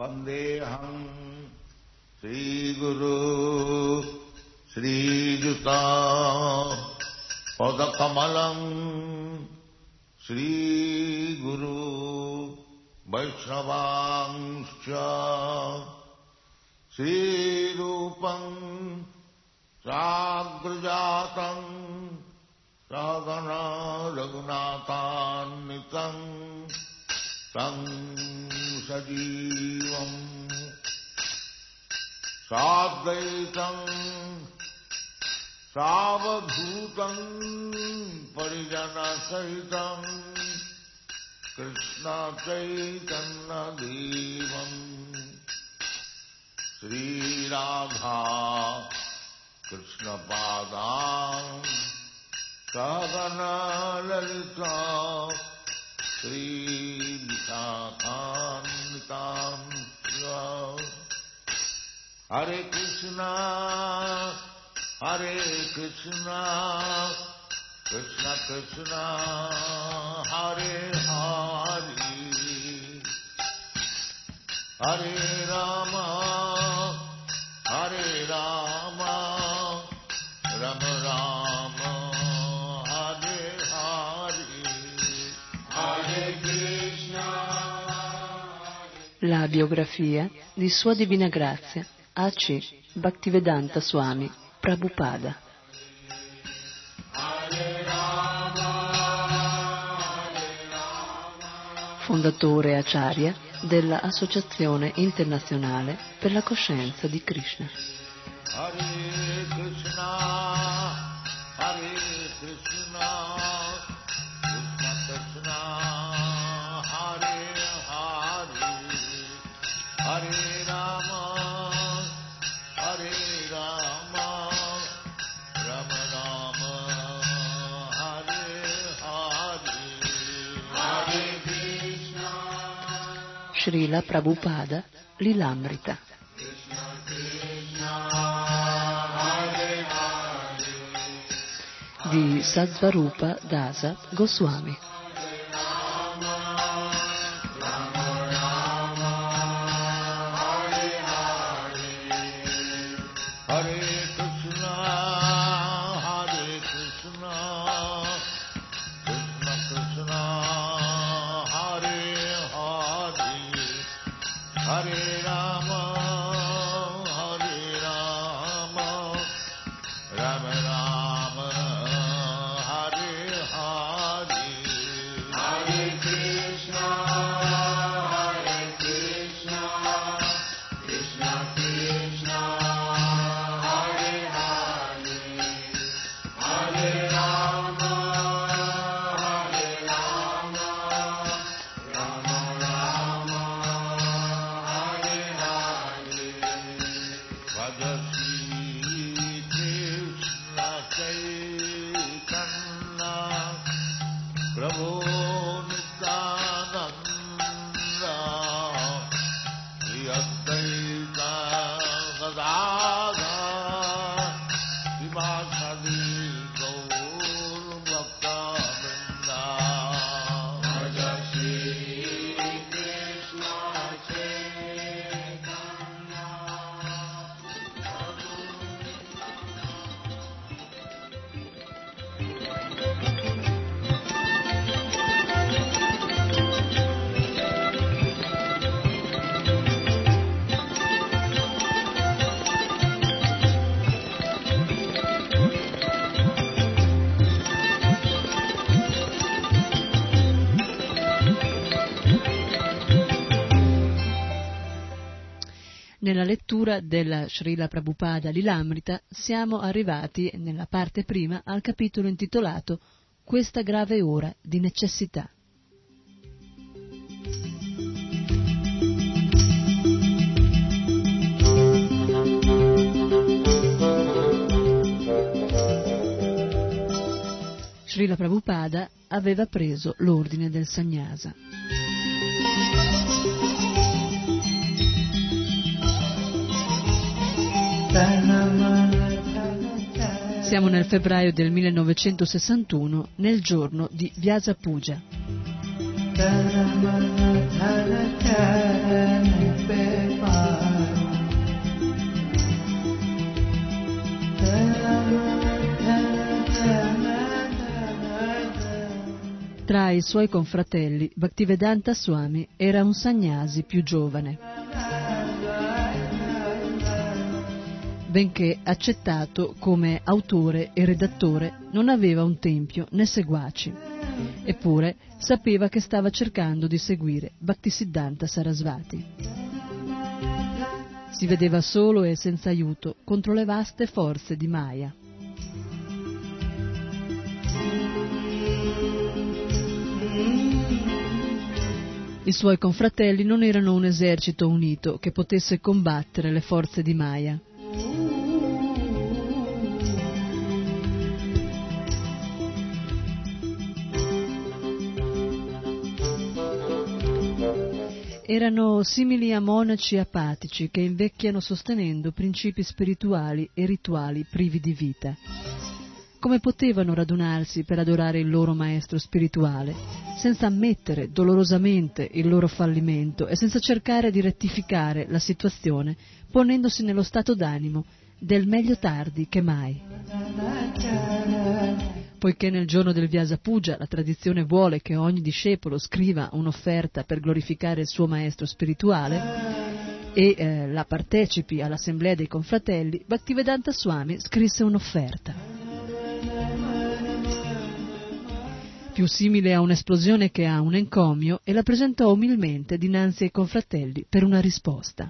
वन्देऽहम् श्रीगुरु श्रीयुता पदकमलम् श्रीगुरु वैष्णवांश्च श्रीरूपम् चाग्रजातम् सहगणा रघुनाथान्वितम् तम् सजीवम्। साद्वैतम् सावधूतम् परिजनसहितम् कृष्णचैतन्यदेवम्। श्रीराधा कृष्णपादाम् सहगनललिता श्रीविशाखान्विताम् हरे कृष्णा हरे कृष्णा कृष्ण कृष्ण हरे हरे। हरे Ram La biografia di Sua Divina Grazia A.C. Bhaktivedanta Swami Prabhupada. Fondatore Acharya dell'Associazione Internazionale per la Coscienza di Krishna. Srila Prabhupada Lilamrita. di Sadvarupa Dasa Goswami. Lettura della Srila Prabhupada Lilamrita siamo arrivati nella parte prima al capitolo intitolato Questa grave ora di necessità. Srila Prabhupada aveva preso l'ordine del sannyasa. Siamo nel febbraio del 1961, nel giorno di Vyasa Puja. Tra i suoi confratelli, Bhaktivedanta Swami era un sagnasi più giovane. Benché accettato come autore e redattore, non aveva un tempio né seguaci. Eppure sapeva che stava cercando di seguire Bhaktisiddhanta Sarasvati. Si vedeva solo e senza aiuto contro le vaste forze di Maya. I suoi confratelli non erano un esercito unito che potesse combattere le forze di Maya. Erano simili a monaci apatici che invecchiano sostenendo principi spirituali e rituali privi di vita. Come potevano radunarsi per adorare il loro maestro spirituale, senza ammettere dolorosamente il loro fallimento e senza cercare di rettificare la situazione, ponendosi nello stato d'animo del meglio tardi che mai? Poiché nel giorno del Vyasa Puja la tradizione vuole che ogni discepolo scriva un'offerta per glorificare il suo maestro spirituale e eh, la partecipi all'assemblea dei confratelli, Bhaktivedanta Swami scrisse un'offerta. più simile a un'esplosione che a un encomio, e la presentò umilmente dinanzi ai confratelli per una risposta.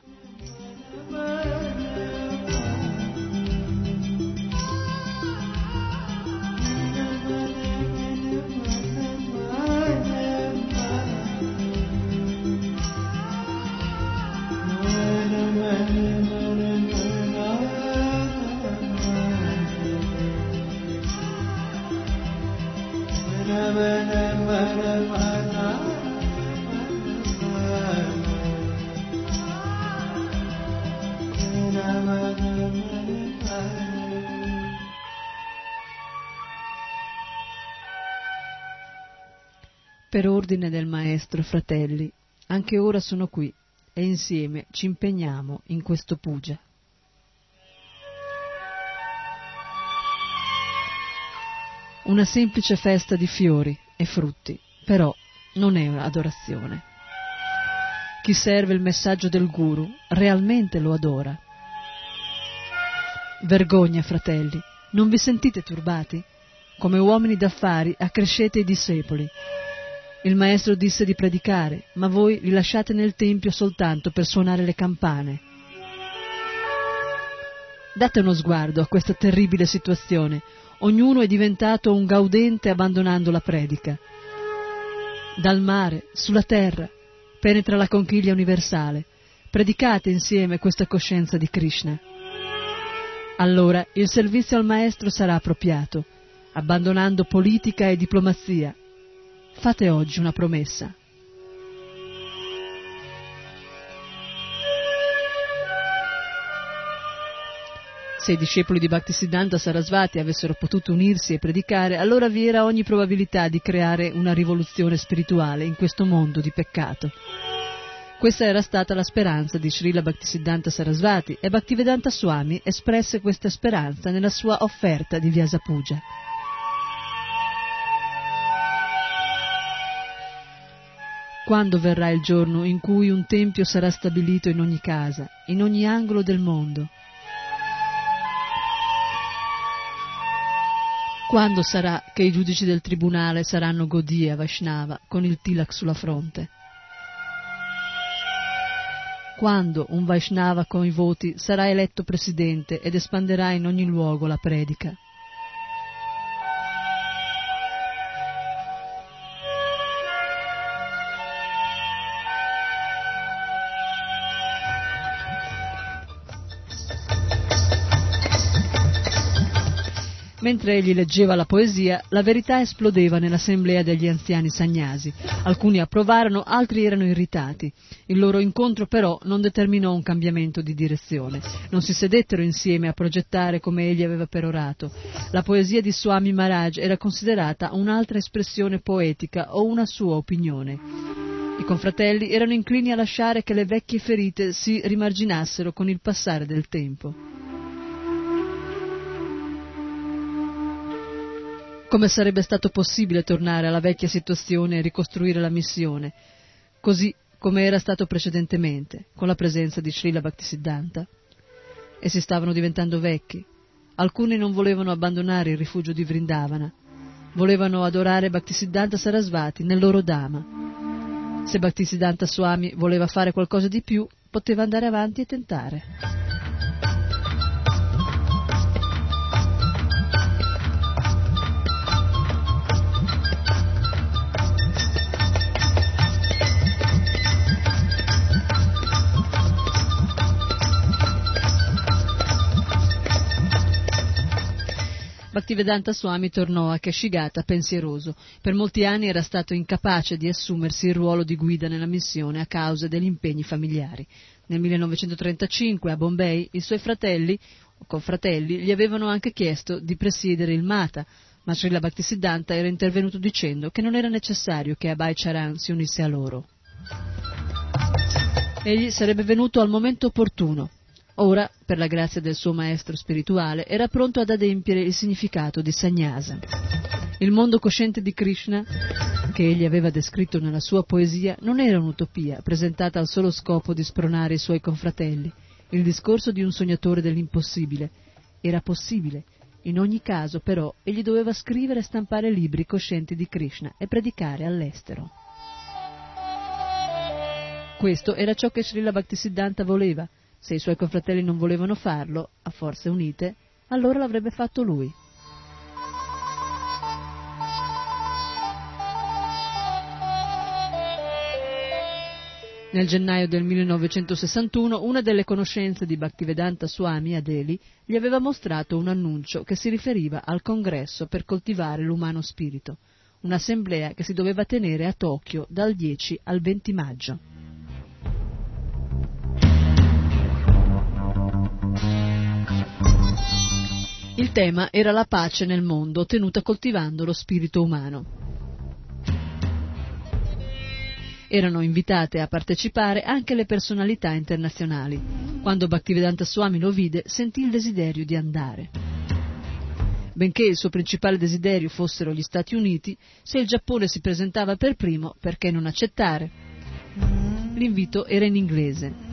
Per ordine del Maestro, fratelli, anche ora sono qui e insieme ci impegniamo in questo puja. Una semplice festa di fiori e frutti, però non è un'adorazione. Chi serve il messaggio del Guru realmente lo adora. Vergogna, fratelli, non vi sentite turbati? Come uomini d'affari accrescete i discepoli il maestro disse di predicare, ma voi li lasciate nel tempio soltanto per suonare le campane. Date uno sguardo a questa terribile situazione. Ognuno è diventato un gaudente abbandonando la predica. Dal mare, sulla terra, penetra la conchiglia universale. Predicate insieme questa coscienza di Krishna. Allora il servizio al maestro sarà appropriato, abbandonando politica e diplomazia, Fate oggi una promessa. Se i discepoli di Bhaktisiddhanta Sarasvati avessero potuto unirsi e predicare, allora vi era ogni probabilità di creare una rivoluzione spirituale in questo mondo di peccato. Questa era stata la speranza di Srila Bhaktisiddhanta Sarasvati e Bhaktivedanta Swami espresse questa speranza nella sua offerta di Vyasa Puja. Quando verrà il giorno in cui un tempio sarà stabilito in ogni casa, in ogni angolo del mondo? Quando sarà che i giudici del tribunale saranno Godia Vaishnava con il tilak sulla fronte? Quando un Vaishnava con i voti sarà eletto presidente ed espanderà in ogni luogo la predica? Mentre egli leggeva la poesia, la verità esplodeva nell'assemblea degli anziani sagnasi. Alcuni approvarono, altri erano irritati. Il loro incontro però non determinò un cambiamento di direzione. Non si sedettero insieme a progettare come egli aveva perorato. La poesia di Swami Maharaj era considerata un'altra espressione poetica o una sua opinione. I confratelli erano inclini a lasciare che le vecchie ferite si rimarginassero con il passare del tempo. Come sarebbe stato possibile tornare alla vecchia situazione e ricostruire la missione, così come era stato precedentemente, con la presenza di Srila Bhaktisiddhanta. Essi stavano diventando vecchi. Alcuni non volevano abbandonare il rifugio di Vrindavana. Volevano adorare Bhaktisiddhanta Sarasvati nel loro Dhamma. Se Bhaktisiddhanta Swami voleva fare qualcosa di più, poteva andare avanti e tentare. Bhaktivedanta Swami tornò a Keshigata pensieroso. Per molti anni era stato incapace di assumersi il ruolo di guida nella missione a causa degli impegni familiari. Nel 1935 a Bombay i suoi fratelli o confratelli gli avevano anche chiesto di presiedere il Mata, ma Srila Bhaktisiddhanta era intervenuto dicendo che non era necessario che Abhay Charan si unisse a loro. Egli sarebbe venuto al momento opportuno, Ora, per la grazia del suo maestro spirituale, era pronto ad adempiere il significato di Sannyasa. Il mondo cosciente di Krishna, che egli aveva descritto nella sua poesia, non era un'utopia presentata al solo scopo di spronare i suoi confratelli, il discorso di un sognatore dell'impossibile. Era possibile. In ogni caso, però, egli doveva scrivere e stampare libri coscienti di Krishna e predicare all'estero. Questo era ciò che Srila Bhaktisiddhanta voleva, se i suoi confratelli non volevano farlo, a forze unite, allora l'avrebbe fatto lui. Nel gennaio del 1961 una delle conoscenze di Bhaktivedanta Swami a Delhi gli aveva mostrato un annuncio che si riferiva al congresso per coltivare l'umano spirito, un'assemblea che si doveva tenere a Tokyo dal 10 al 20 maggio. Il tema era la pace nel mondo ottenuta coltivando lo spirito umano. Erano invitate a partecipare anche le personalità internazionali. Quando Bhaktivedanta Swami lo vide, sentì il desiderio di andare. Benché il suo principale desiderio fossero gli Stati Uniti, se il Giappone si presentava per primo, perché non accettare? L'invito era in inglese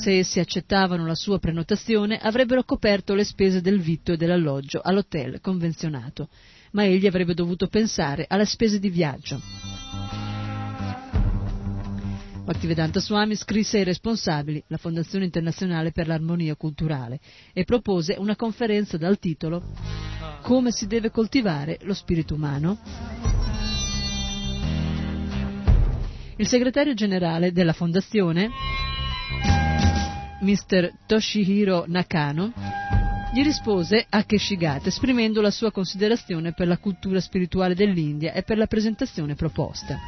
se essi accettavano la sua prenotazione, avrebbero coperto le spese del vitto e dell'alloggio all'hotel convenzionato, ma egli avrebbe dovuto pensare alle spese di viaggio. Bhaktivedanta Swami scrisse ai responsabili, la Fondazione Internazionale per l'Armonia Culturale, e propose una conferenza dal titolo Come si deve coltivare lo spirito umano? Il segretario generale della Fondazione Mr. Toshihiro Nakano, gli rispose a Keshigata esprimendo la sua considerazione per la cultura spirituale dell'India e per la presentazione proposta.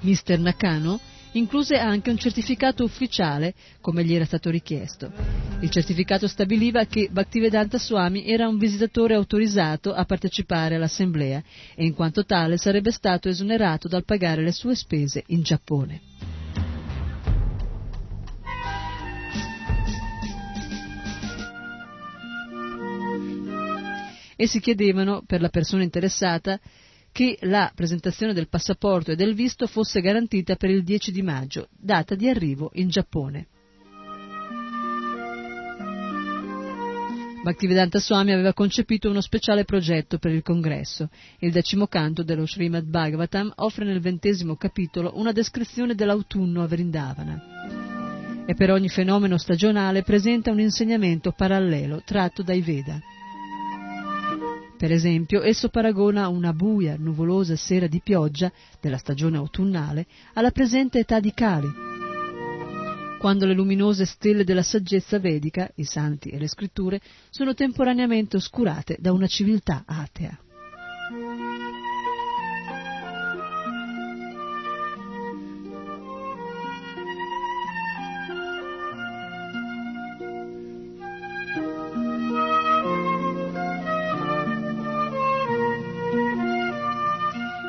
Mr. Nakano incluse anche un certificato ufficiale, come gli era stato richiesto. Il certificato stabiliva che Bhaktivedanta Swami era un visitatore autorizzato a partecipare all'assemblea e in quanto tale sarebbe stato esonerato dal pagare le sue spese in Giappone. E si chiedevano per la persona interessata che la presentazione del passaporto e del visto fosse garantita per il 10 di maggio, data di arrivo in Giappone. Bhaktivedanta Swami aveva concepito uno speciale progetto per il congresso. Il decimo canto dello Srimad Bhagavatam offre nel ventesimo capitolo una descrizione dell'autunno a Vrindavana. E per ogni fenomeno stagionale presenta un insegnamento parallelo tratto dai Veda. Per esempio, esso paragona una buia, nuvolosa sera di pioggia della stagione autunnale alla presente età di Kali, quando le luminose stelle della saggezza vedica, i santi e le scritture, sono temporaneamente oscurate da una civiltà atea.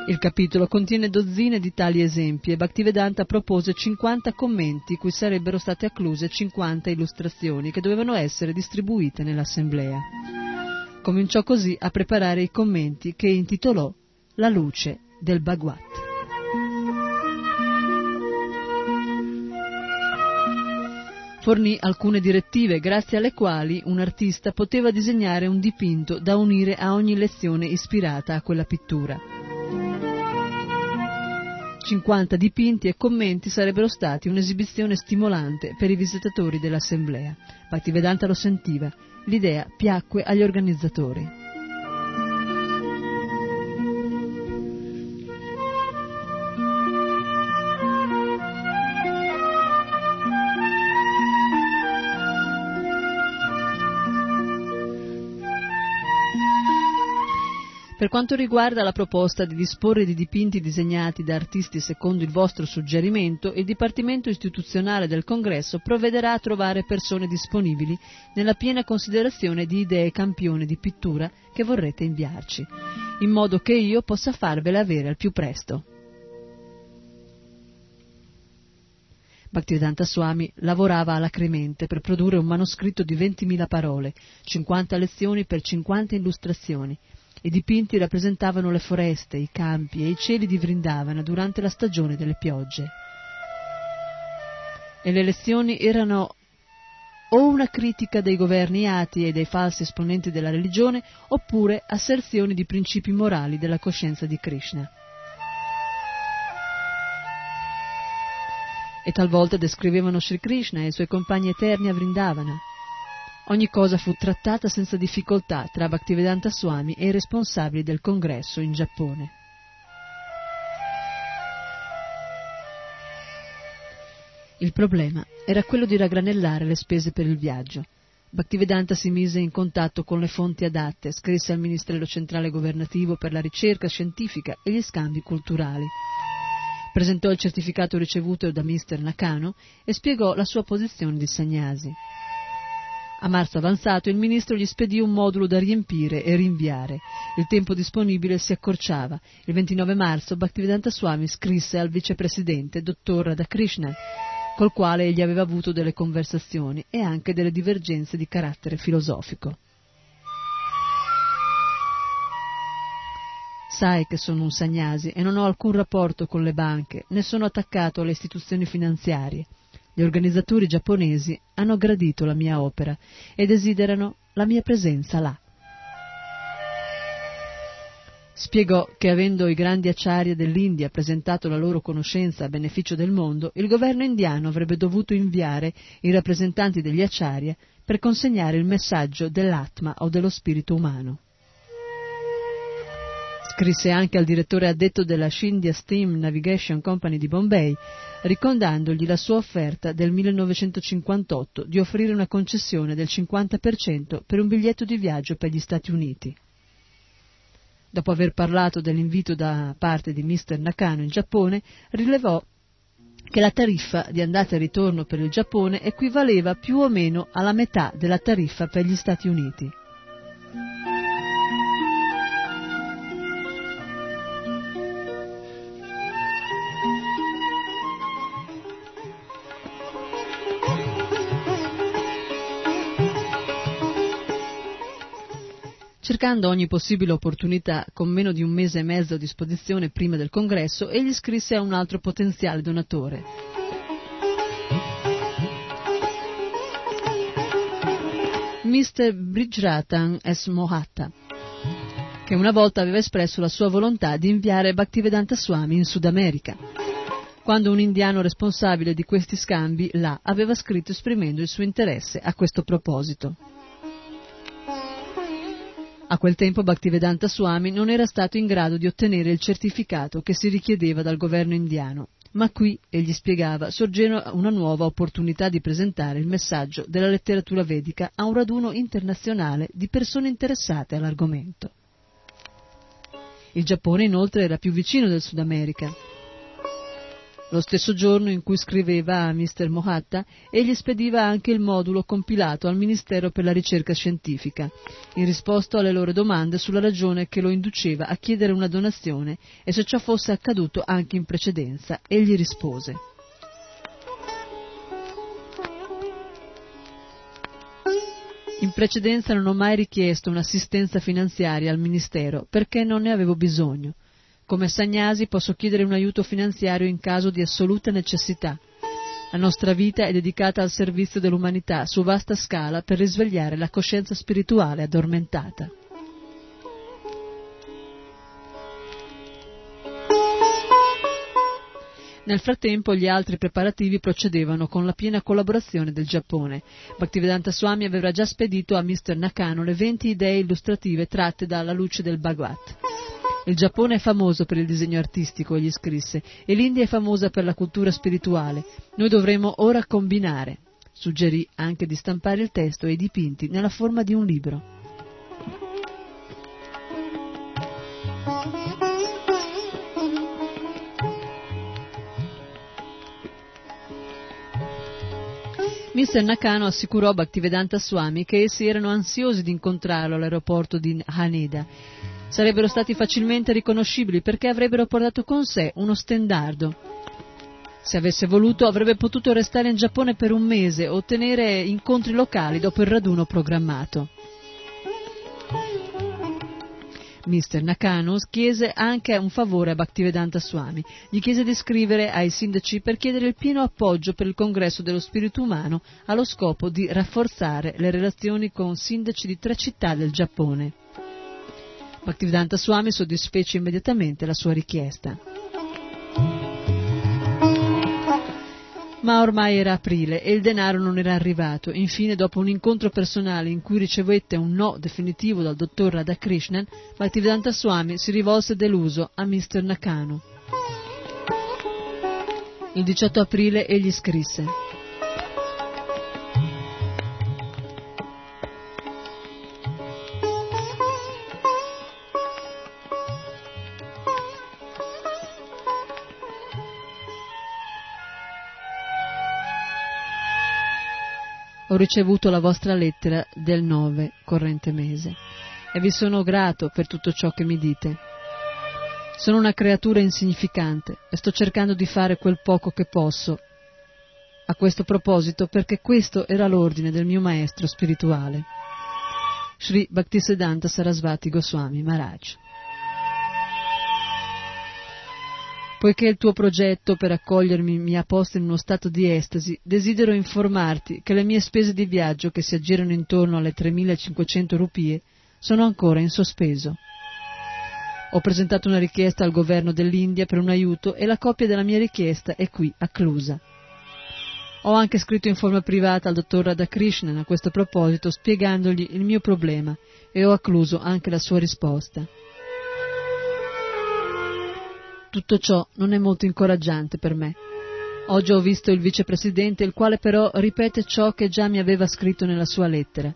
Il capitolo contiene dozzine di tali esempi e Bhaktivedanta propose 50 commenti cui sarebbero state accluse 50 illustrazioni che dovevano essere distribuite nell'assemblea. cominciò così a preparare i commenti che intitolò La luce del Bhagavad. Fornì alcune direttive grazie alle quali un artista poteva disegnare un dipinto da unire a ogni lezione ispirata a quella pittura. 50 dipinti e commenti sarebbero stati un'esibizione stimolante per i visitatori dell'assemblea. Bhaktivedanta lo sentiva, l'idea piacque agli organizzatori. Quanto riguarda la proposta di disporre di dipinti disegnati da artisti secondo il vostro suggerimento, il Dipartimento istituzionale del Congresso provvederà a trovare persone disponibili nella piena considerazione di idee campione di pittura che vorrete inviarci, in modo che io possa farvele avere al più presto. Bhaktivedanta Swami lavorava alacremente per produrre un manoscritto di 20.000 parole, 50 lezioni per 50 illustrazioni, i dipinti rappresentavano le foreste, i campi e i cieli di Vrindavana durante la stagione delle piogge. E le lezioni erano o una critica dei governi ati e dei falsi esponenti della religione, oppure asserzioni di principi morali della coscienza di Krishna. E talvolta descrivevano Sri Krishna e i suoi compagni eterni a Vrindavana. Ogni cosa fu trattata senza difficoltà tra Bhaktivedanta Swami e i responsabili del congresso in Giappone. Il problema era quello di raggranellare le spese per il viaggio. Bhaktivedanta si mise in contatto con le fonti adatte, scrisse al Ministero centrale governativo per la ricerca scientifica e gli scambi culturali. Presentò il certificato ricevuto da Mr. Nakano e spiegò la sua posizione di Sagnasi. A marzo avanzato il ministro gli spedì un modulo da riempire e rinviare. Il tempo disponibile si accorciava. Il 29 marzo Bhaktivedanta Swami scrisse al vicepresidente, dottor Radhakrishnan, col quale egli aveva avuto delle conversazioni e anche delle divergenze di carattere filosofico. Sai che sono un sagnasi e non ho alcun rapporto con le banche, né sono attaccato alle istituzioni finanziarie. Gli organizzatori giapponesi hanno gradito la mia opera e desiderano la mia presenza là. Spiegò che avendo i grandi acciari dell'India presentato la loro conoscenza a beneficio del mondo, il governo indiano avrebbe dovuto inviare i rappresentanti degli acciaria per consegnare il messaggio dell'Atma o dello spirito umano. Scrisse anche al direttore addetto della Scindia Steam Navigation Company di Bombay, ricordandogli la sua offerta del 1958 di offrire una concessione del 50% per un biglietto di viaggio per gli Stati Uniti. Dopo aver parlato dell'invito da parte di Mr. Nakano in Giappone, rilevò che la tariffa di andata e ritorno per il Giappone equivaleva più o meno alla metà della tariffa per gli Stati Uniti. Cercando ogni possibile opportunità, con meno di un mese e mezzo a disposizione prima del congresso, egli scrisse a un altro potenziale donatore. Mr. Bridgeratan S. Mohatta, che una volta aveva espresso la sua volontà di inviare Bhaktivedanta Swami in Sud America, quando un indiano responsabile di questi scambi là aveva scritto esprimendo il suo interesse a questo proposito. A quel tempo Bhaktivedanta Swami non era stato in grado di ottenere il certificato che si richiedeva dal governo indiano, ma qui, egli spiegava, sorgeva una nuova opportunità di presentare il messaggio della letteratura vedica a un raduno internazionale di persone interessate all'argomento. Il Giappone inoltre era più vicino del Sud America lo stesso giorno in cui scriveva a Mr. Mohatta, egli spediva anche il modulo compilato al Ministero per la ricerca scientifica, in risposta alle loro domande sulla ragione che lo induceva a chiedere una donazione e se ciò fosse accaduto anche in precedenza, egli rispose. In precedenza non ho mai richiesto un'assistenza finanziaria al Ministero perché non ne avevo bisogno. Come Sagnasi posso chiedere un aiuto finanziario in caso di assoluta necessità. La nostra vita è dedicata al servizio dell'umanità su vasta scala per risvegliare la coscienza spirituale addormentata. Nel frattempo gli altri preparativi procedevano con la piena collaborazione del Giappone. Bhaktivedanta Swami aveva già spedito a Mr. Nakano le 20 idee illustrative tratte dalla luce del Bhagavad. Il Giappone è famoso per il disegno artistico, egli scrisse, e l'India è famosa per la cultura spirituale. Noi dovremmo ora combinare. Suggerì anche di stampare il testo e i dipinti nella forma di un libro. Mr. Nakano assicurò Bhaktivedanta Swami che essi erano ansiosi di incontrarlo all'aeroporto di Haneda. Sarebbero stati facilmente riconoscibili perché avrebbero portato con sé uno stendardo. Se avesse voluto avrebbe potuto restare in Giappone per un mese o ottenere incontri locali dopo il raduno programmato. Mr. Nakano chiese anche un favore a Bhaktivedanta Swami. Gli chiese di scrivere ai sindaci per chiedere il pieno appoggio per il congresso dello spirito umano allo scopo di rafforzare le relazioni con sindaci di tre città del Giappone. Bhaktivedanta Swami soddisfece immediatamente la sua richiesta. Ma ormai era aprile e il denaro non era arrivato. Infine, dopo un incontro personale in cui ricevette un no definitivo dal dottor Radhakrishnan, Bhaktivedanta Swami si rivolse deluso a Mr. Nakano. Il 18 aprile egli scrisse ho ricevuto la vostra lettera del 9 corrente mese e vi sono grato per tutto ciò che mi dite. Sono una creatura insignificante e sto cercando di fare quel poco che posso a questo proposito perché questo era l'ordine del mio maestro spirituale. Sri Bhaktisiddhanta Sarasvati Goswami Maharaj. Poiché il tuo progetto per accogliermi mi ha posto in uno stato di estasi, desidero informarti che le mie spese di viaggio, che si aggirano intorno alle 3.500 rupie, sono ancora in sospeso. Ho presentato una richiesta al governo dell'India per un aiuto e la copia della mia richiesta è qui, a Clusa. Ho anche scritto in forma privata al dottor Radhakrishnan a questo proposito spiegandogli il mio problema e ho accluso anche la sua risposta. Tutto ciò non è molto incoraggiante per me. Oggi ho visto il vicepresidente, il quale però ripete ciò che già mi aveva scritto nella sua lettera.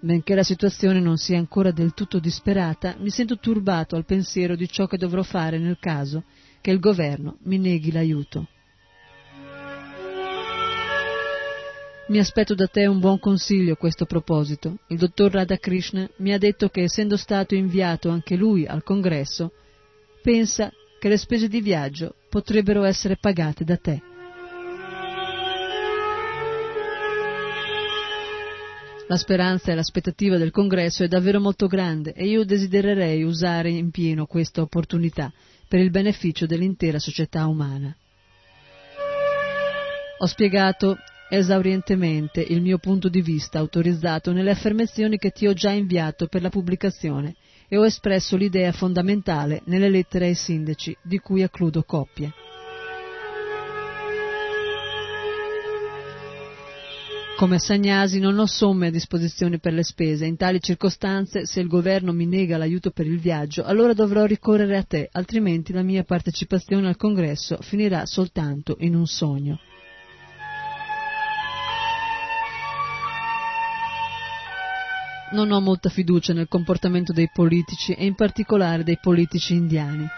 Benché la situazione non sia ancora del tutto disperata, mi sento turbato al pensiero di ciò che dovrò fare nel caso che il governo mi neghi l'aiuto. Mi aspetto da te un buon consiglio a questo proposito. Il dottor Radhakrishna mi ha detto che essendo stato inviato anche lui al congresso, pensa che le spese di viaggio potrebbero essere pagate da te. La speranza e l'aspettativa del congresso è davvero molto grande e io desidererei usare in pieno questa opportunità per il beneficio dell'intera società umana. Ho spiegato esaurientemente il mio punto di vista autorizzato nelle affermazioni che ti ho già inviato per la pubblicazione e ho espresso l'idea fondamentale nelle lettere ai sindaci, di cui accludo coppie. Come Sagnasi non ho somme a disposizione per le spese. In tali circostanze, se il governo mi nega l'aiuto per il viaggio, allora dovrò ricorrere a te, altrimenti la mia partecipazione al congresso finirà soltanto in un sogno. Non ho molta fiducia nel comportamento dei politici e in particolare dei politici indiani.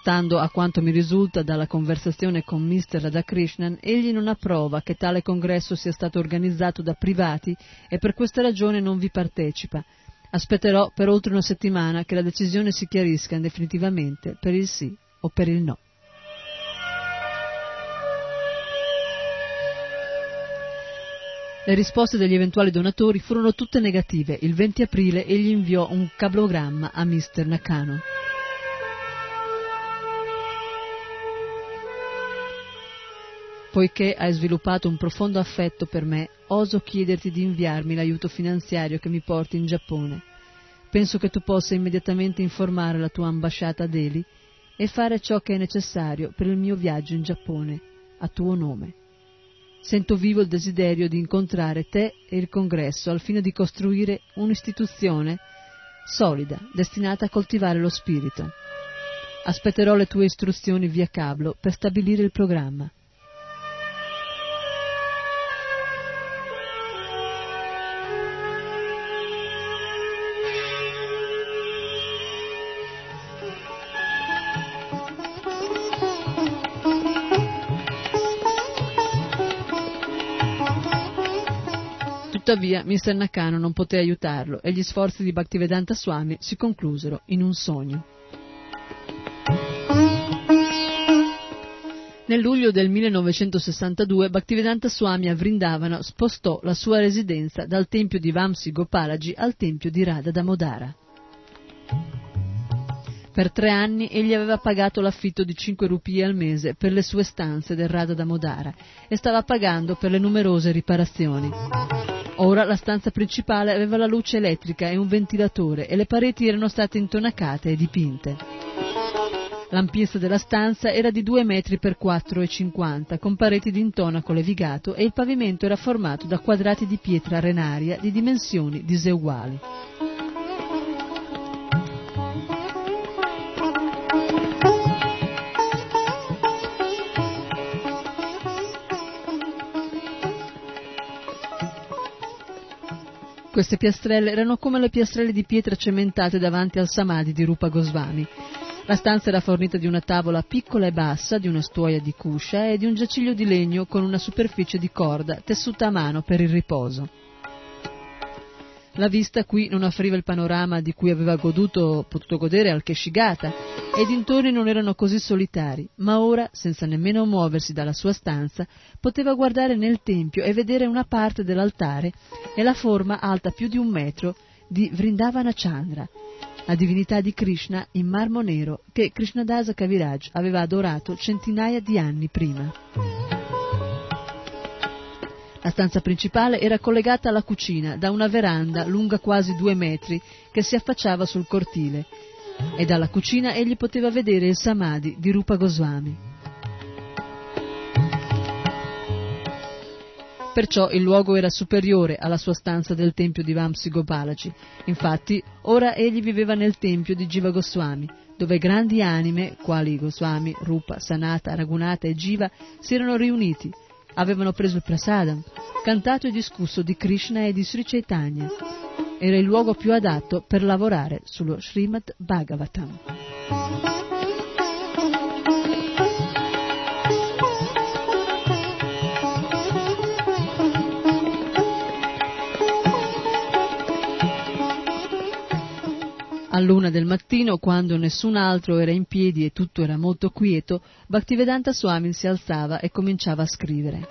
Stando a quanto mi risulta dalla conversazione con Mr. Radhakrishnan, egli non approva che tale congresso sia stato organizzato da privati e per questa ragione non vi partecipa. Aspetterò per oltre una settimana che la decisione si chiarisca definitivamente per il sì o per il no. Le risposte degli eventuali donatori furono tutte negative. Il 20 aprile egli inviò un cablogramma a Mr. Nakano. Poiché hai sviluppato un profondo affetto per me, oso chiederti di inviarmi l'aiuto finanziario che mi porti in Giappone. Penso che tu possa immediatamente informare la tua ambasciata a Delhi e fare ciò che è necessario per il mio viaggio in Giappone, a tuo nome. Sento vivo il desiderio di incontrare te e il congresso al fine di costruire un'istituzione solida, destinata a coltivare lo spirito. Aspetterò le tue istruzioni via cablo per stabilire il programma. Tuttavia, Mr. Nakano non poté aiutarlo e gli sforzi di Bhaktivedanta Swami si conclusero in un sogno. Nel luglio del 1962 Bhaktivedanta Swami a Vrindavana spostò la sua residenza dal tempio di Vamsi Gopalaji al tempio di Radha Damodara. Per tre anni egli aveva pagato l'affitto di 5 rupie al mese per le sue stanze del Radha Damodara e stava pagando per le numerose riparazioni. Ora la stanza principale aveva la luce elettrica e un ventilatore e le pareti erano state intonacate e dipinte. L'ampiezza della stanza era di 2 metri per 4,50 con pareti di intonaco levigato e il pavimento era formato da quadrati di pietra arenaria di dimensioni diseguali. Queste piastrelle erano come le piastrelle di pietra cementate davanti al samadhi di Rupa Goswami. La stanza era fornita di una tavola piccola e bassa, di una stuoia di cuscia e di un giaciglio di legno con una superficie di corda tessuta a mano per il riposo. La vista qui non offriva il panorama di cui aveva goduto, potuto godere al Keshigata e i dintorni non erano così solitari, ma ora, senza nemmeno muoversi dalla sua stanza, poteva guardare nel tempio e vedere una parte dell'altare e la forma alta più di un metro di Vrindavana Chandra, la divinità di Krishna in marmo nero che Krishnadasa Kaviraj aveva adorato centinaia di anni prima. La stanza principale era collegata alla cucina da una veranda lunga quasi due metri che si affacciava sul cortile e dalla cucina egli poteva vedere il samadhi di Rupa Goswami. Perciò il luogo era superiore alla sua stanza del tempio di Vamsi Gopalaci. Infatti, ora egli viveva nel tempio di Jiva Goswami, dove grandi anime, quali Goswami, Rupa, Sanata, Ragunata e Jiva, si erano riuniti avevano preso il prasadam, cantato e discusso di Krishna e di Sri Chaitanya. Era il luogo più adatto per lavorare sullo Srimad Bhagavatam. All'una del mattino, quando nessun altro era in piedi e tutto era molto quieto, Bhaktivedanta Swami si alzava e cominciava a scrivere.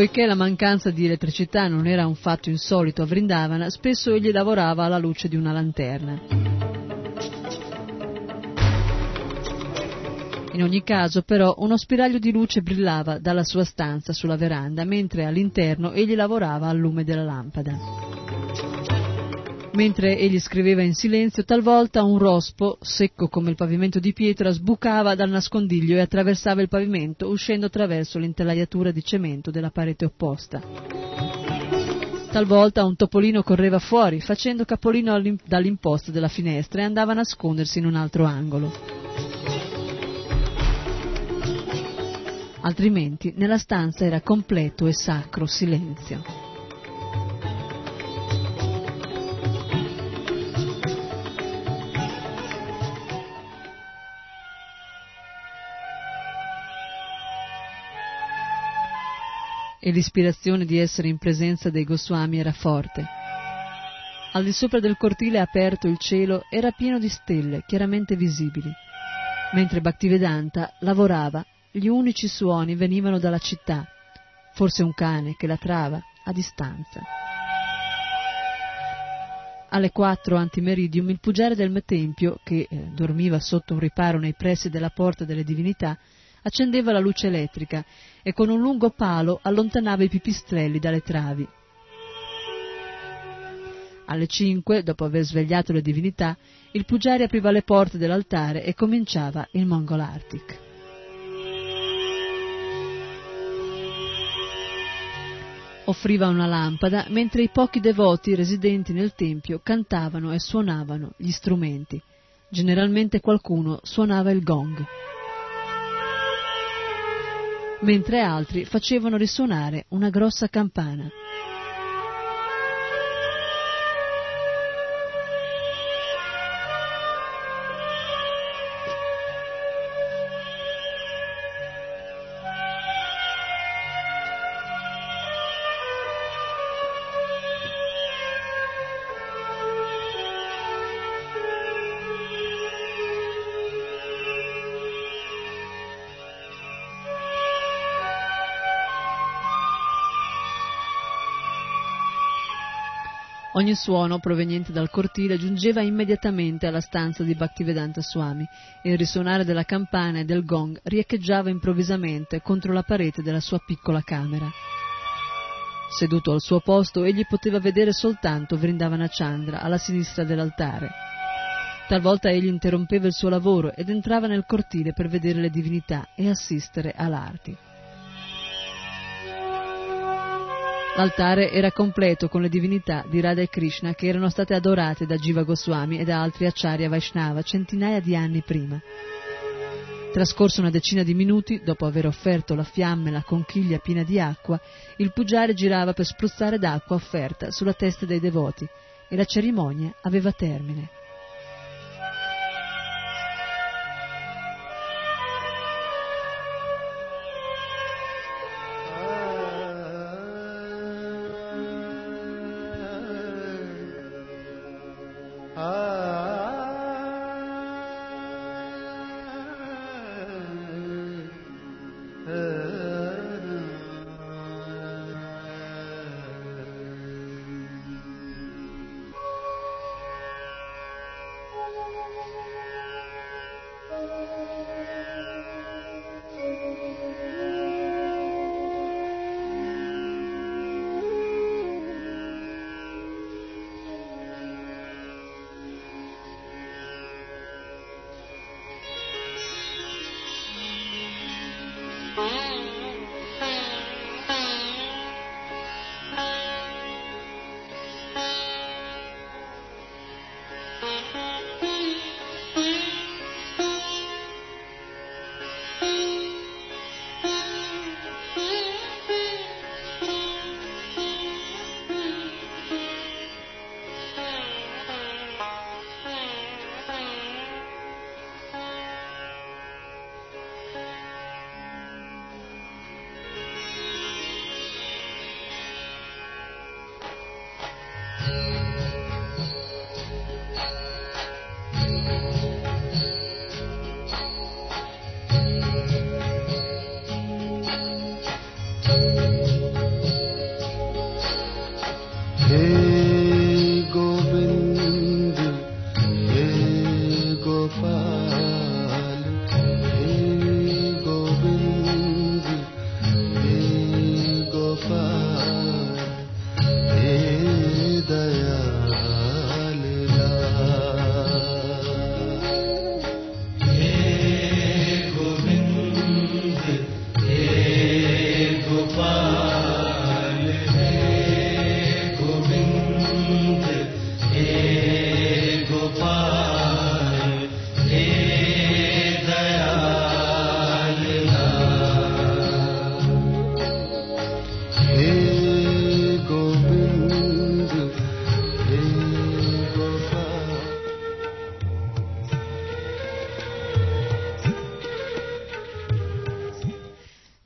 Poiché la mancanza di elettricità non era un fatto insolito a Vrindavana, spesso egli lavorava alla luce di una lanterna. In ogni caso, però, uno spiraglio di luce brillava dalla sua stanza sulla veranda, mentre all'interno egli lavorava al lume della lampada. Mentre egli scriveva in silenzio, talvolta un rospo, secco come il pavimento di pietra, sbucava dal nascondiglio e attraversava il pavimento, uscendo attraverso l'intelaiatura di cemento della parete opposta. Talvolta un topolino correva fuori, facendo capolino dall'imposta della finestra e andava a nascondersi in un altro angolo. Altrimenti nella stanza era completo e sacro silenzio. E l'ispirazione di essere in presenza dei Goswami era forte. Al di sopra del cortile aperto il cielo era pieno di stelle chiaramente visibili. Mentre Bhaktivedanta lavorava, gli unici suoni venivano dalla città, forse un cane che latrava a distanza. Alle quattro antimeridium il puggiare del tempio, che eh, dormiva sotto un riparo nei pressi della porta delle divinità, accendeva la luce elettrica e con un lungo palo allontanava i pipistrelli dalle travi. Alle cinque, dopo aver svegliato le divinità, il puggiare apriva le porte dell'altare e cominciava il Mongol Arctic. offriva una lampada mentre i pochi devoti residenti nel tempio cantavano e suonavano gli strumenti. Generalmente qualcuno suonava il gong, mentre altri facevano risuonare una grossa campana. Ogni suono proveniente dal cortile giungeva immediatamente alla stanza di Bhaktivedanta Swami e il risuonare della campana e del gong riecheggiava improvvisamente contro la parete della sua piccola camera. Seduto al suo posto, egli poteva vedere soltanto Vrindavana Chandra alla sinistra dell'altare. Talvolta egli interrompeva il suo lavoro ed entrava nel cortile per vedere le divinità e assistere all'arti. L'altare era completo con le divinità di Radha e Krishna che erano state adorate da Jiva Goswami e da altri Acharya Vaishnava centinaia di anni prima. Trascorso una decina di minuti, dopo aver offerto la fiamma e la conchiglia piena di acqua, il pugiare girava per spruzzare d'acqua offerta sulla testa dei devoti e la cerimonia aveva termine.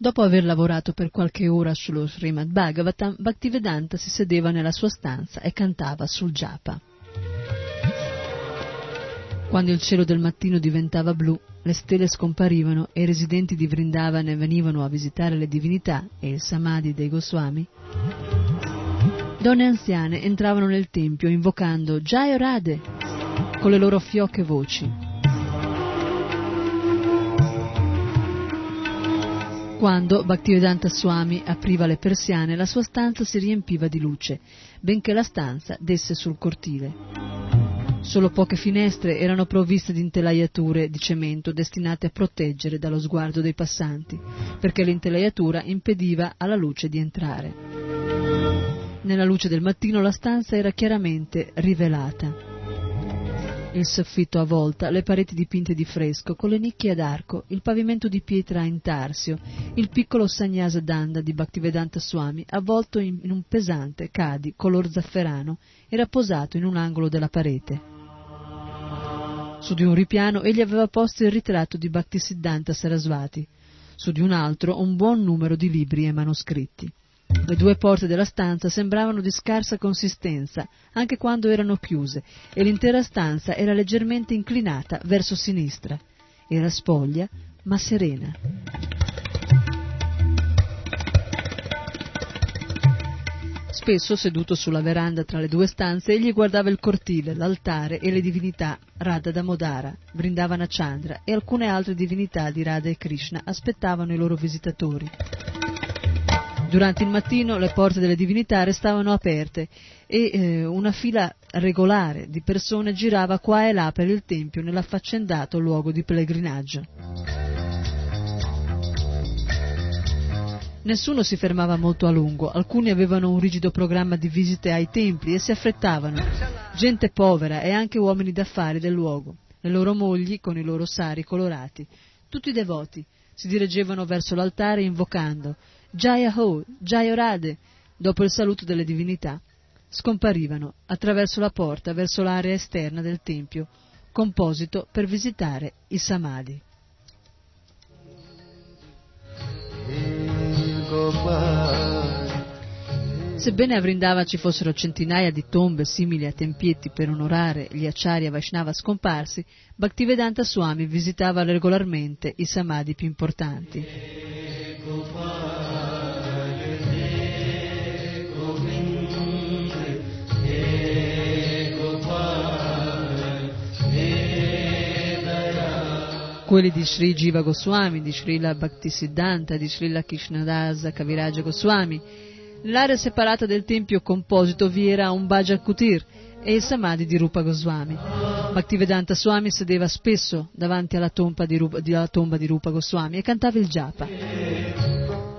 Dopo aver lavorato per qualche ora sullo Srimad Bhagavatam, Bhaktivedanta si sedeva nella sua stanza e cantava sul japa. Quando il cielo del mattino diventava blu, le stelle scomparivano e i residenti di Vrindavana venivano a visitare le divinità e il samadhi dei Goswami, donne anziane entravano nel tempio invocando Jaya Rade con le loro fiocche voci. Quando Bhaktivedanta Swami apriva le persiane, la sua stanza si riempiva di luce, benché la stanza desse sul cortile. Solo poche finestre erano provviste di intelaiature di cemento destinate a proteggere dallo sguardo dei passanti, perché l'intelaiatura impediva alla luce di entrare. Nella luce del mattino la stanza era chiaramente rivelata il soffitto a volta, le pareti dipinte di fresco, con le nicchie ad arco, il pavimento di pietra a intarsio, il piccolo sagnasa danda di Bhaktivedanta Swami, avvolto in, un pesante cadi color zafferano, era posato in un angolo della parete. Su di un ripiano egli aveva posto il ritratto di Bhaktisiddhanta Sarasvati, su di un altro un buon numero di libri e manoscritti. Le due porte della stanza sembravano di scarsa consistenza, anche quando erano chiuse, e l'intera stanza era leggermente inclinata verso sinistra. Era spoglia, ma serena. Spesso, seduto sulla veranda tra le due stanze, egli guardava il cortile, l'altare e le divinità Radha Damodara, Vrindavana Chandra e alcune altre divinità di Radha e Krishna aspettavano i loro visitatori. Durante il mattino le porte delle divinità restavano aperte e eh, una fila regolare di persone girava qua e là per il tempio nell'affaccendato luogo di pellegrinaggio. Nessuno si fermava molto a lungo, alcuni avevano un rigido programma di visite ai templi e si affrettavano, gente povera e anche uomini d'affari del luogo, le loro mogli con i loro sari colorati, tutti devoti, si dirigevano verso l'altare invocando Jaya Ho, Jaya Rade, dopo il saluto delle divinità, scomparivano attraverso la porta verso l'area esterna del tempio, composito per visitare i Samadhi. Sebbene a Vrindava ci fossero centinaia di tombe simili a tempietti per onorare gli Acharya Vaishnava scomparsi, Bhaktivedanta Swami visitava regolarmente i Samadhi più importanti. Quelli di Sri Jiva Goswami, di Srila Bhaktisiddhanta, di Srila Krishnadasa Kaviraja Goswami. Nell'area separata del tempio composito vi era un Bhaja Kutir e il Samadhi di Rupa Goswami. Bhaktivedanta Swami sedeva spesso davanti alla tomba di Rupa, alla tomba di Rupa Goswami e cantava il japa.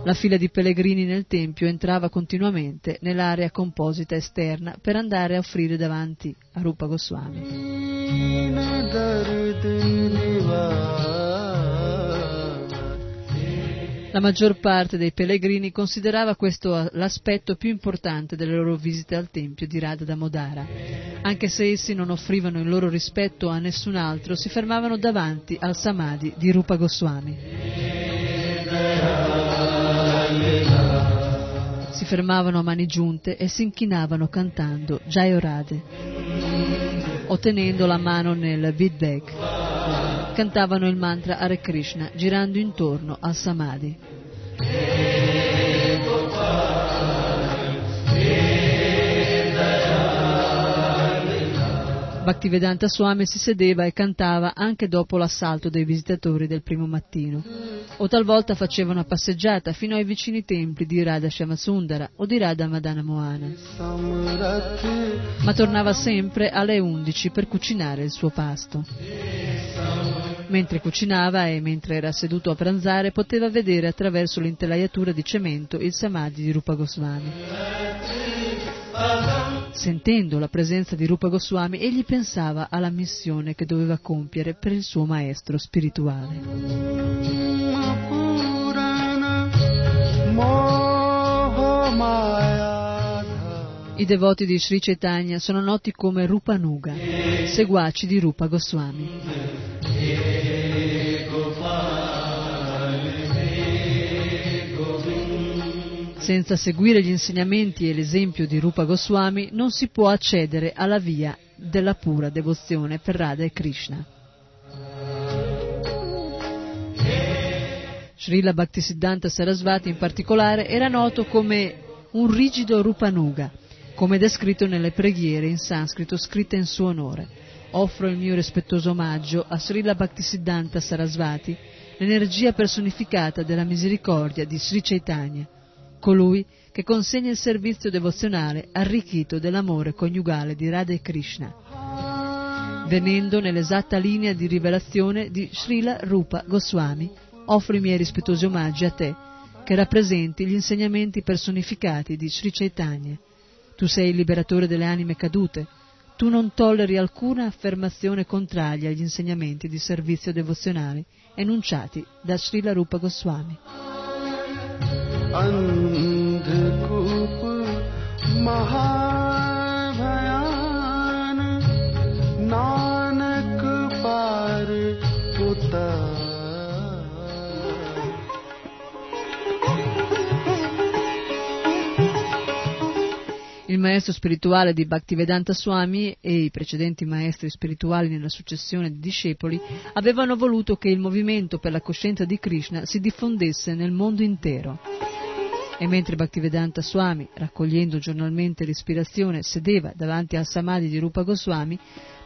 La fila di pellegrini nel tempio entrava continuamente nell'area composita esterna per andare a offrire davanti a Rupa Goswami. La maggior parte dei pellegrini considerava questo l'aspetto più importante delle loro visite al tempio di Radha Damodara. Anche se essi non offrivano il loro rispetto a nessun altro, si fermavano davanti al Samadhi di Rupa Goswami. Si fermavano a mani giunte e si inchinavano cantando Jayorade o tenendo la mano nel Vidbag cantavano il mantra Hare Krishna girando intorno al Samadhi. Bhaktivedanta Swami si sedeva e cantava anche dopo l'assalto dei visitatori del primo mattino, o talvolta faceva una passeggiata fino ai vicini templi di Radha Shamasundara o di Radha Madana Moana. Ma tornava sempre alle undici per cucinare il suo pasto. Mentre cucinava e mentre era seduto a pranzare poteva vedere attraverso l'intelaiatura di cemento il samadhi di Rupa Goswami. Sentendo la presenza di Rupa Goswami, egli pensava alla missione che doveva compiere per il suo maestro spirituale. I devoti di Sri Chaitanya sono noti come Rupa Nuga, seguaci di Rupa Goswami. Senza seguire gli insegnamenti e l'esempio di Rupa Goswami non si può accedere alla via della pura devozione per Radha e Krishna. Srila Bhaktisiddhanta Sarasvati in particolare era noto come un rigido Rupanuga, come descritto nelle preghiere in sanscrito scritte in suo onore. Offro il mio rispettoso omaggio a Srila Bhaktisiddhanta Sarasvati, l'energia personificata della misericordia di Sri Chaitanya, colui che consegna il servizio devozionale arricchito dell'amore coniugale di Radha e Krishna, venendo nell'esatta linea di rivelazione di Srila Rupa Goswami, offro i miei rispettosi omaggi a te, che rappresenti gli insegnamenti personificati di Sri Chaitanya. Tu sei il liberatore delle anime cadute. Tu non tolleri alcuna affermazione contraria agli insegnamenti di servizio devozionale enunciati da Srila Rupa Goswami. Andhkup, Maha maestro spirituale di Bhaktivedanta Swami e i precedenti maestri spirituali nella successione di discepoli avevano voluto che il movimento per la coscienza di Krishna si diffondesse nel mondo intero. E mentre Bhaktivedanta Swami, raccogliendo giornalmente l'ispirazione, sedeva davanti al Samadhi di Rupa Goswami,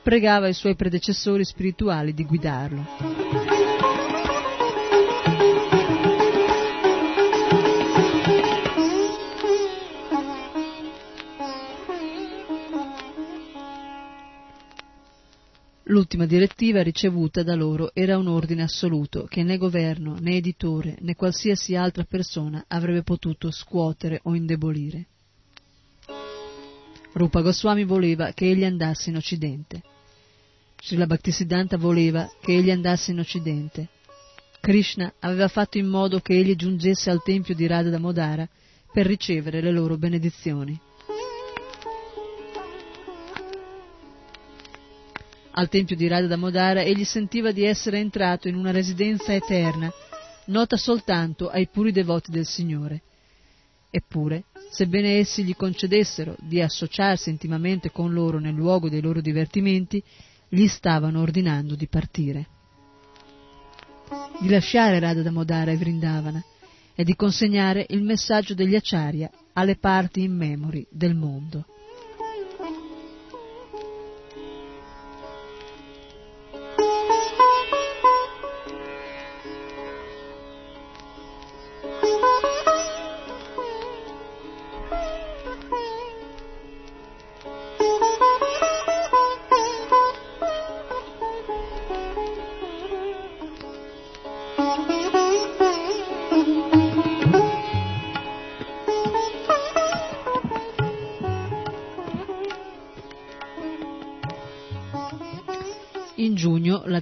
pregava i suoi predecessori spirituali di guidarlo. L'ultima direttiva ricevuta da loro era un ordine assoluto che né governo, né editore, né qualsiasi altra persona avrebbe potuto scuotere o indebolire. Rupa Goswami voleva che egli andasse in Occidente. Srila Bhaktisiddhanta voleva che egli andasse in Occidente. Krishna aveva fatto in modo che egli giungesse al tempio di Radha Damodara per ricevere le loro benedizioni. Al tempio di Radha Damodara egli sentiva di essere entrato in una residenza eterna, nota soltanto ai puri devoti del Signore. Eppure, sebbene essi gli concedessero di associarsi intimamente con loro nel luogo dei loro divertimenti, gli stavano ordinando di partire, di lasciare Radha Damodara e Vrindavana e di consegnare il messaggio degli Acharya alle parti in memori del mondo.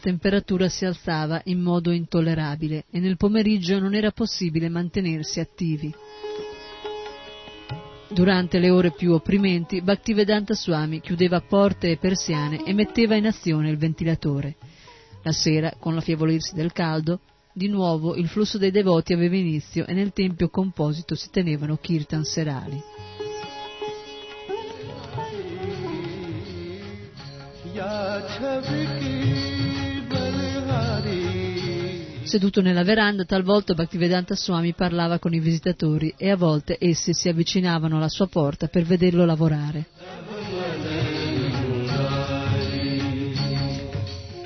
Temperatura si alzava in modo intollerabile e nel pomeriggio non era possibile mantenersi attivi. Durante le ore più opprimenti, Bhaktivedanta Swami chiudeva porte e persiane e metteva in azione il ventilatore. La sera, con l'affievolirsi del caldo, di nuovo il flusso dei devoti aveva inizio e nel tempio composito si tenevano kirtan serali. Seduto nella veranda, talvolta Bhaktivedanta Swami parlava con i visitatori e a volte essi si avvicinavano alla sua porta per vederlo lavorare.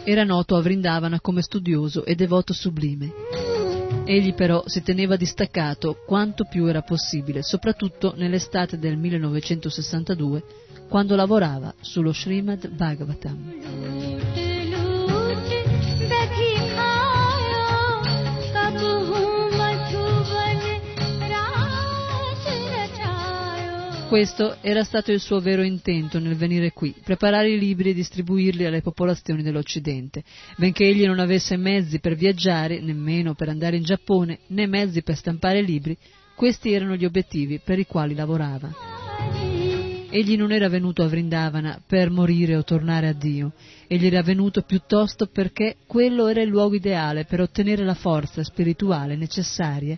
Era noto a Vrindavana come studioso e devoto sublime. Egli però si teneva distaccato quanto più era possibile, soprattutto nell'estate del 1962, quando lavorava sullo Srimad Bhagavatam. Questo era stato il suo vero intento nel venire qui, preparare i libri e distribuirli alle popolazioni dell'Occidente. Benché egli non avesse mezzi per viaggiare, nemmeno per andare in Giappone, né mezzi per stampare libri, questi erano gli obiettivi per i quali lavorava. Egli non era venuto a Vrindavana per morire o tornare a Dio, egli era venuto piuttosto perché quello era il luogo ideale per ottenere la forza spirituale necessaria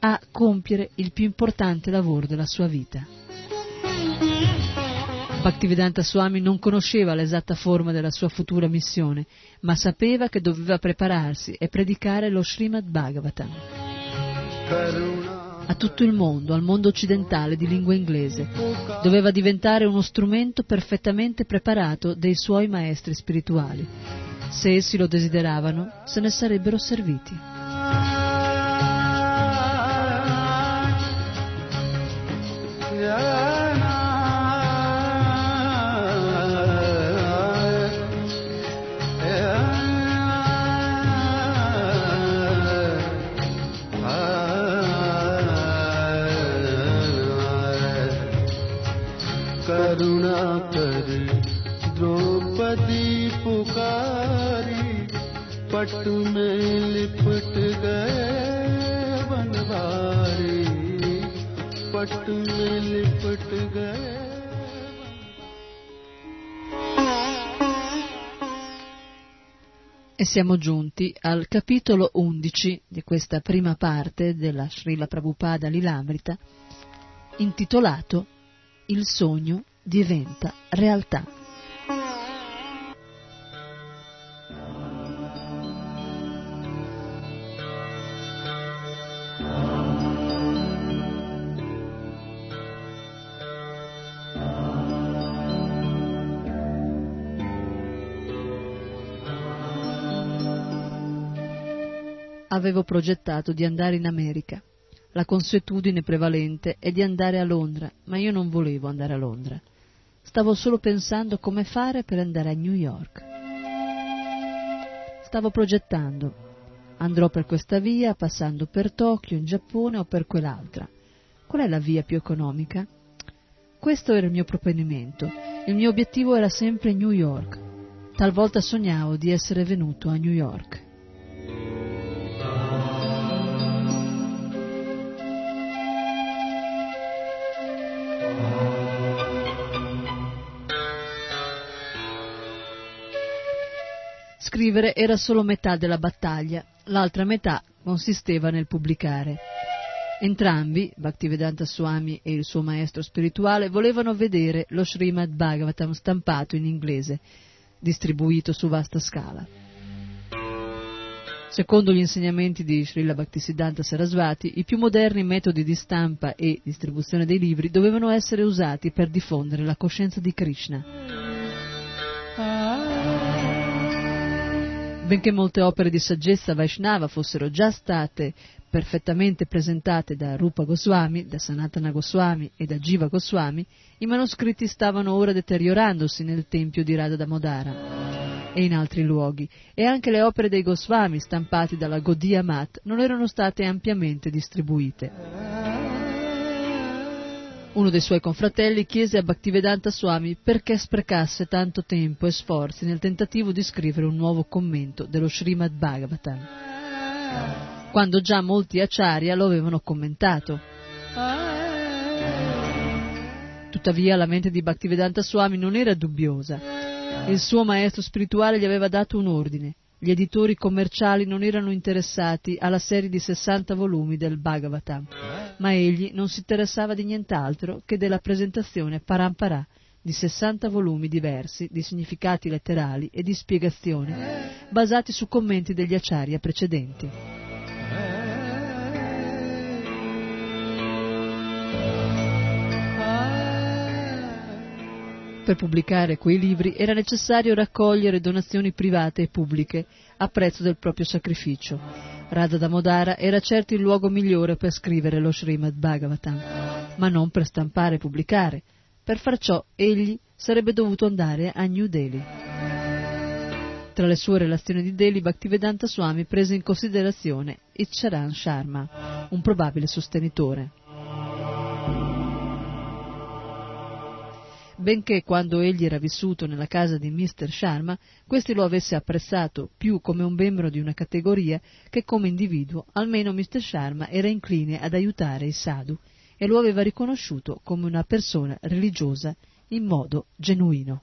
a compiere il più importante lavoro della sua vita. Bhaktivedanta Swami non conosceva l'esatta forma della sua futura missione, ma sapeva che doveva prepararsi e predicare lo Srimad Bhagavatam a tutto il mondo, al mondo occidentale di lingua inglese. Doveva diventare uno strumento perfettamente preparato dei suoi maestri spirituali. Se essi lo desideravano, se ne sarebbero serviti. करुणा कर द्रौपदी पुकारी पट में लिपट गए बनवारी पट में लिपट गए E siamo giunti al capitolo 11 di questa prima parte della Srila Prabhupada Lilamrita, intitolato Il sogno diventa realtà. Avevo progettato di andare in America. La consuetudine prevalente è di andare a Londra, ma io non volevo andare a Londra. Stavo solo pensando come fare per andare a New York. Stavo progettando. Andrò per questa via, passando per Tokyo, in Giappone o per quell'altra. Qual è la via più economica? Questo era il mio proponimento. Il mio obiettivo era sempre New York. Talvolta sognavo di essere venuto a New York. Scrivere era solo metà della battaglia, l'altra metà consisteva nel pubblicare. Entrambi, Bhaktivedanta Swami e il suo maestro spirituale, volevano vedere lo Srimad Bhagavatam stampato in inglese, distribuito su vasta scala. Secondo gli insegnamenti di Srila Bhaktisiddhanta Sarasvati, i più moderni metodi di stampa e distribuzione dei libri dovevano essere usati per diffondere la coscienza di Krishna. Benché molte opere di saggezza Vaishnava fossero già state perfettamente presentate da Rupa Goswami, da Sanatana Goswami e da Jiva Goswami, i manoscritti stavano ora deteriorandosi nel tempio di Radha Damodara e in altri luoghi, e anche le opere dei Goswami stampate dalla Gaudiya Mat non erano state ampiamente distribuite. Uno dei suoi confratelli chiese a Bhaktivedanta Swami perché sprecasse tanto tempo e sforzi nel tentativo di scrivere un nuovo commento dello Srimad Bhagavatam, quando già molti acharya lo avevano commentato. Tuttavia la mente di Bhaktivedanta Swami non era dubbiosa. Il suo maestro spirituale gli aveva dato un ordine. Gli editori commerciali non erano interessati alla serie di 60 volumi del Bhagavatam, ma egli non si interessava di nient'altro che della presentazione paramparà di 60 volumi diversi di significati letterali e di spiegazioni basati su commenti degli acharya precedenti. Per pubblicare quei libri era necessario raccogliere donazioni private e pubbliche a prezzo del proprio sacrificio. Radha Damodara era certo il luogo migliore per scrivere lo Srimad Bhagavatam, ma non per stampare e pubblicare. Per far ciò egli sarebbe dovuto andare a New Delhi. Tra le sue relazioni di Delhi, Bhaktivedanta Swami prese in considerazione Icharan Sharma, un probabile sostenitore. Benché quando egli era vissuto nella casa di Mr. Sharma, questi lo avesse apprezzato più come un membro di una categoria che come individuo, almeno Mr. Sharma era incline ad aiutare i sadhu e lo aveva riconosciuto come una persona religiosa in modo genuino.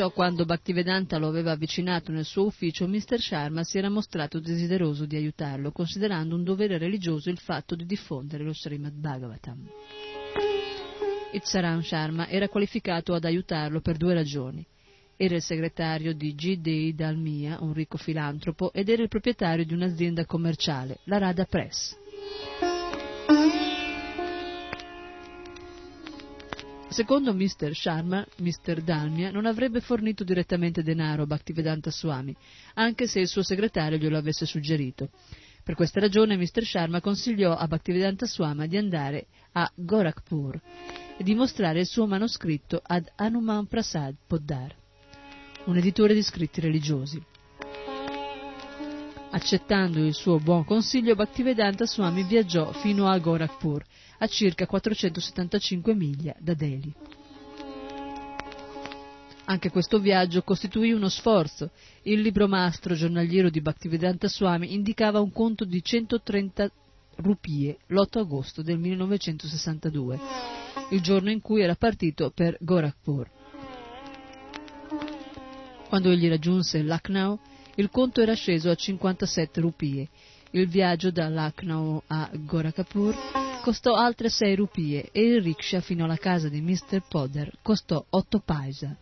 Perciò quando Bhaktivedanta lo aveva avvicinato nel suo ufficio, Mr. Sharma si era mostrato desideroso di aiutarlo, considerando un dovere religioso il fatto di diffondere lo Srimad Bhagavatam. Itzaram Sharma era qualificato ad aiutarlo per due ragioni. Era il segretario di G. Dei Dalmia, un ricco filantropo, ed era il proprietario di un'azienda commerciale, la Radha Press. Secondo Mr. Sharma, Mr. Dalmia non avrebbe fornito direttamente denaro a Bhaktivedanta Swami, anche se il suo segretario glielo avesse suggerito. Per questa ragione Mr. Sharma consigliò a Bhaktivedanta Swami di andare a Gorakhpur e di mostrare il suo manoscritto ad Hanuman Prasad Poddar, un editore di scritti religiosi. Accettando il suo buon consiglio, Bhaktivedanta Swami viaggiò fino a Gorakhpur, a circa 475 miglia da Delhi. Anche questo viaggio costituì uno sforzo. Il libro mastro giornaliero di Bhaktivedanta Swami indicava un conto di 130 rupie l'8 agosto del 1962, il giorno in cui era partito per Gorakhpur. Quando egli raggiunse Lucknow, il conto era sceso a 57 rupie. Il viaggio da Lucknow a Gorakhpur costò altre 6 rupie e il rickshaw fino alla casa di Mr. Podder costò 8 paisa.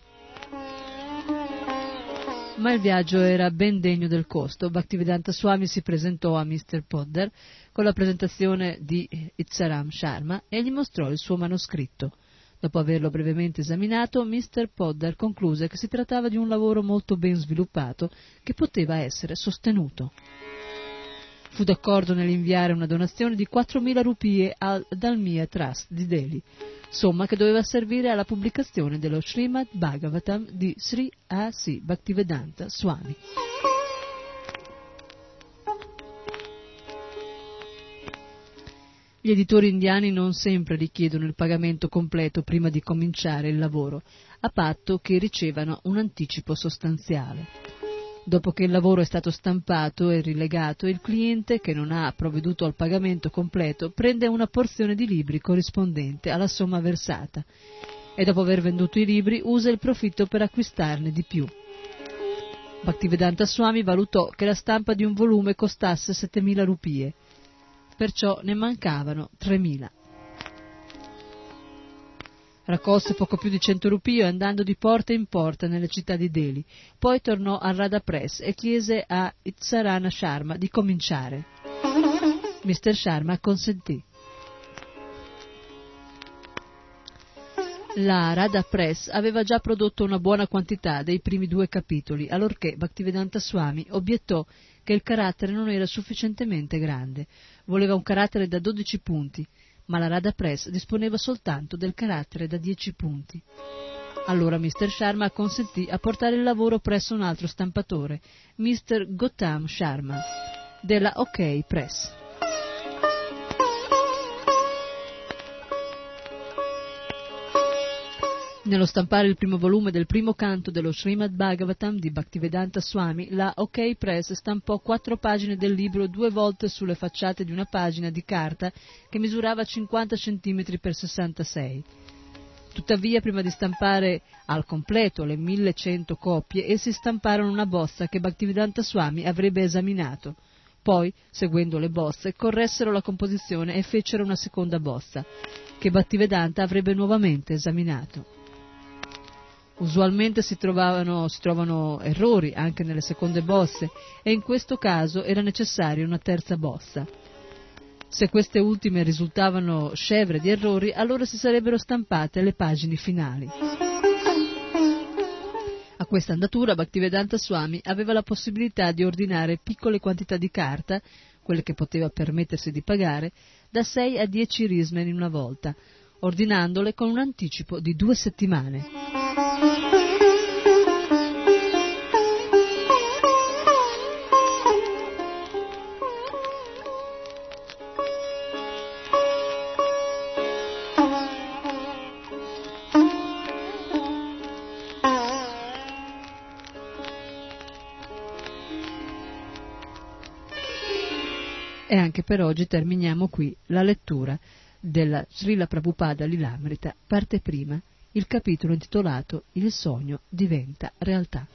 Ma il viaggio era ben degno del costo. Bhaktivedanta Swami si presentò a Mr. Podder con la presentazione di Itzaram Sharma e gli mostrò il suo manoscritto. Dopo averlo brevemente esaminato, Mr. Podder concluse che si trattava di un lavoro molto ben sviluppato che poteva essere sostenuto. Fu d'accordo nell'inviare una donazione di 4.000 rupie al Dalmia Trust di Delhi, somma che doveva servire alla pubblicazione dello Srimad Bhagavatam di Sri A.C. Bhaktivedanta Swami. Gli editori indiani non sempre richiedono il pagamento completo prima di cominciare il lavoro, a patto che ricevano un anticipo sostanziale. Dopo che il lavoro è stato stampato e rilegato, il cliente, che non ha provveduto al pagamento completo, prende una porzione di libri corrispondente alla somma versata e dopo aver venduto i libri usa il profitto per acquistarne di più. Bhaktivedanta Swami valutò che la stampa di un volume costasse 7.000 rupie, perciò ne mancavano 3.000. Raccolse poco più di 100 rupie andando di porta in porta nelle città di Delhi. Poi tornò al Radha Press e chiese a Itzarana Sharma di cominciare. Mr. Sharma acconsentì. La Radha Press aveva già prodotto una buona quantità dei primi due capitoli, allorché Bhaktivedanta Swami obiettò che il carattere non era sufficientemente grande. Voleva un carattere da 12 punti, ma la Radha Press disponeva soltanto del carattere da 10 punti. Allora Mr. Sharma acconsentì a portare il lavoro presso un altro stampatore, Mr. Gautam Sharma, della OK Press. Nello stampare il primo volume del primo canto dello Srimad Bhagavatam di Bhaktivedanta Swami, la OK Press stampò quattro pagine del libro due volte sulle facciate di una pagina di carta che misurava 50 cm per 66. Tuttavia, prima di stampare al completo le 1100 copie, essi stamparono una bozza che Bhaktivedanta Swami avrebbe esaminato. Poi, seguendo le bozze, corressero la composizione e fecero una seconda bozza, che Bhaktivedanta avrebbe nuovamente esaminato. Usualmente si, trovavano, si trovano errori anche nelle seconde bozze e in questo caso era necessaria una terza bozza. Se queste ultime risultavano scevre di errori, allora si sarebbero stampate le pagine finali. A questa andatura Bhaktivedanta Swami aveva la possibilità di ordinare piccole quantità di carta, quelle che poteva permettersi di pagare, da 6 a 10 rismen in una volta, ordinandole con un anticipo di due settimane. E anche per oggi terminiamo qui la lettura della Srila Prabhupada Lilamrita, parte prima, il capitolo intitolato Il sogno diventa realtà.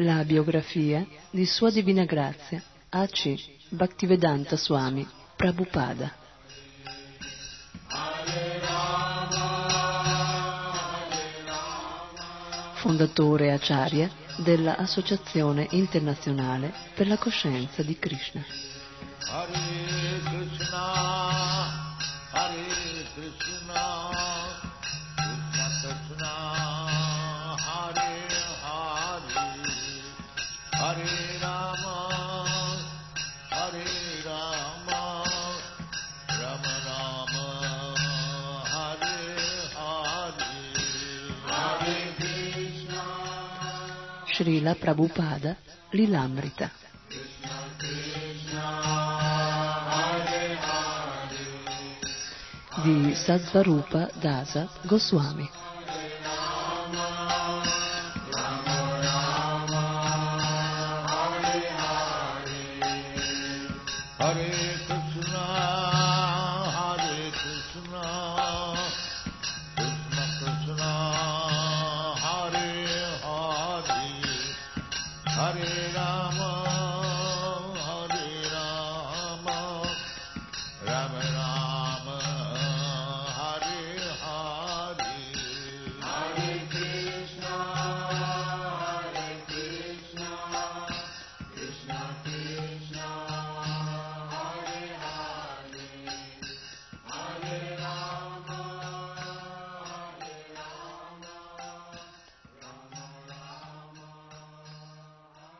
La biografia di Sua Divina Grazia A.C. Bhaktivedanta Swami Prabhupada. Fondatore Acharya della Associazione Internazionale per la Coscienza di Krishna. Srila Prabhupada Lilamrita. Di Sadvarupa Dasa Goswami.